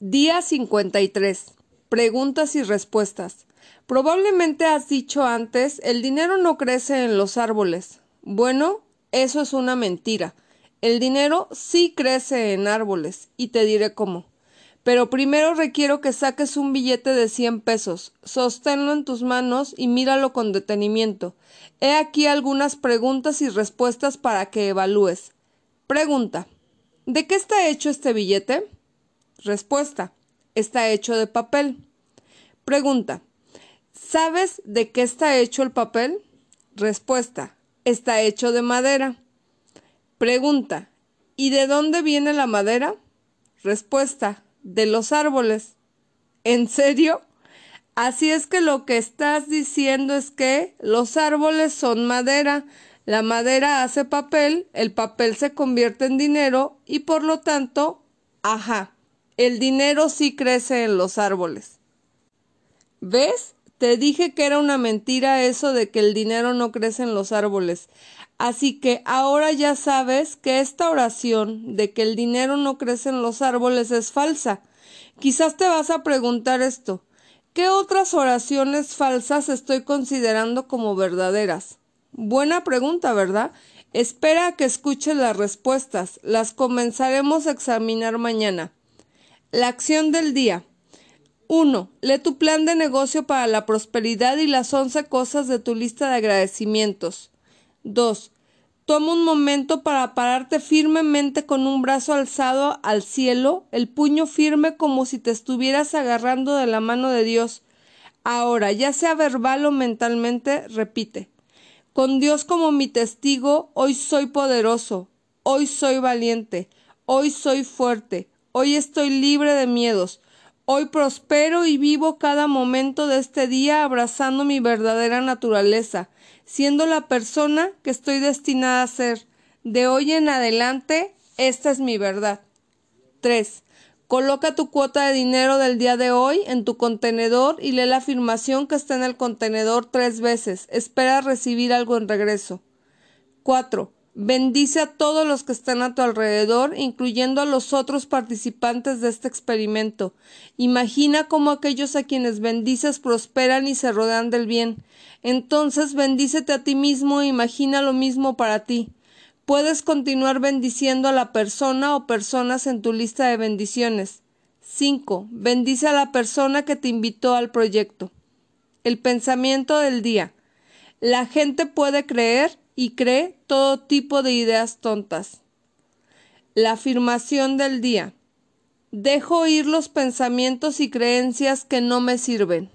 Día 53. Preguntas y respuestas. Probablemente has dicho antes, el dinero no crece en los árboles. Bueno, eso es una mentira. El dinero sí crece en árboles, y te diré cómo. Pero primero requiero que saques un billete de cien pesos, sosténlo en tus manos y míralo con detenimiento. He aquí algunas preguntas y respuestas para que evalúes. Pregunta. ¿De qué está hecho este billete? Respuesta. Está hecho de papel. Pregunta. ¿Sabes de qué está hecho el papel? Respuesta. Está hecho de madera. Pregunta. ¿Y de dónde viene la madera? Respuesta. De los árboles. ¿En serio? Así es que lo que estás diciendo es que los árboles son madera, la madera hace papel, el papel se convierte en dinero y por lo tanto, ajá, el dinero sí crece en los árboles. ¿Ves? Te dije que era una mentira eso de que el dinero no crece en los árboles. Así que ahora ya sabes que esta oración de que el dinero no crece en los árboles es falsa. Quizás te vas a preguntar esto. ¿Qué otras oraciones falsas estoy considerando como verdaderas? Buena pregunta, ¿verdad? Espera a que escuches las respuestas. Las comenzaremos a examinar mañana. La acción del día. 1. Lee tu plan de negocio para la prosperidad y las 11 cosas de tu lista de agradecimientos. 2. Toma un momento para pararte firmemente con un brazo alzado al cielo, el puño firme como si te estuvieras agarrando de la mano de Dios. Ahora, ya sea verbal o mentalmente, repite. Con Dios como mi testigo, hoy soy poderoso, hoy soy valiente, hoy soy fuerte, Hoy estoy libre de miedos. Hoy prospero y vivo cada momento de este día abrazando mi verdadera naturaleza, siendo la persona que estoy destinada a ser. De hoy en adelante, esta es mi verdad. 3. Coloca tu cuota de dinero del día de hoy en tu contenedor y lee la afirmación que está en el contenedor tres veces. Espera recibir algo en regreso. 4. Bendice a todos los que están a tu alrededor, incluyendo a los otros participantes de este experimento. Imagina cómo aquellos a quienes bendices prosperan y se rodean del bien. Entonces bendícete a ti mismo e imagina lo mismo para ti. Puedes continuar bendiciendo a la persona o personas en tu lista de bendiciones. 5. Bendice a la persona que te invitó al proyecto. El pensamiento del día. La gente puede creer y cree todo tipo de ideas tontas. La afirmación del día. Dejo ir los pensamientos y creencias que no me sirven.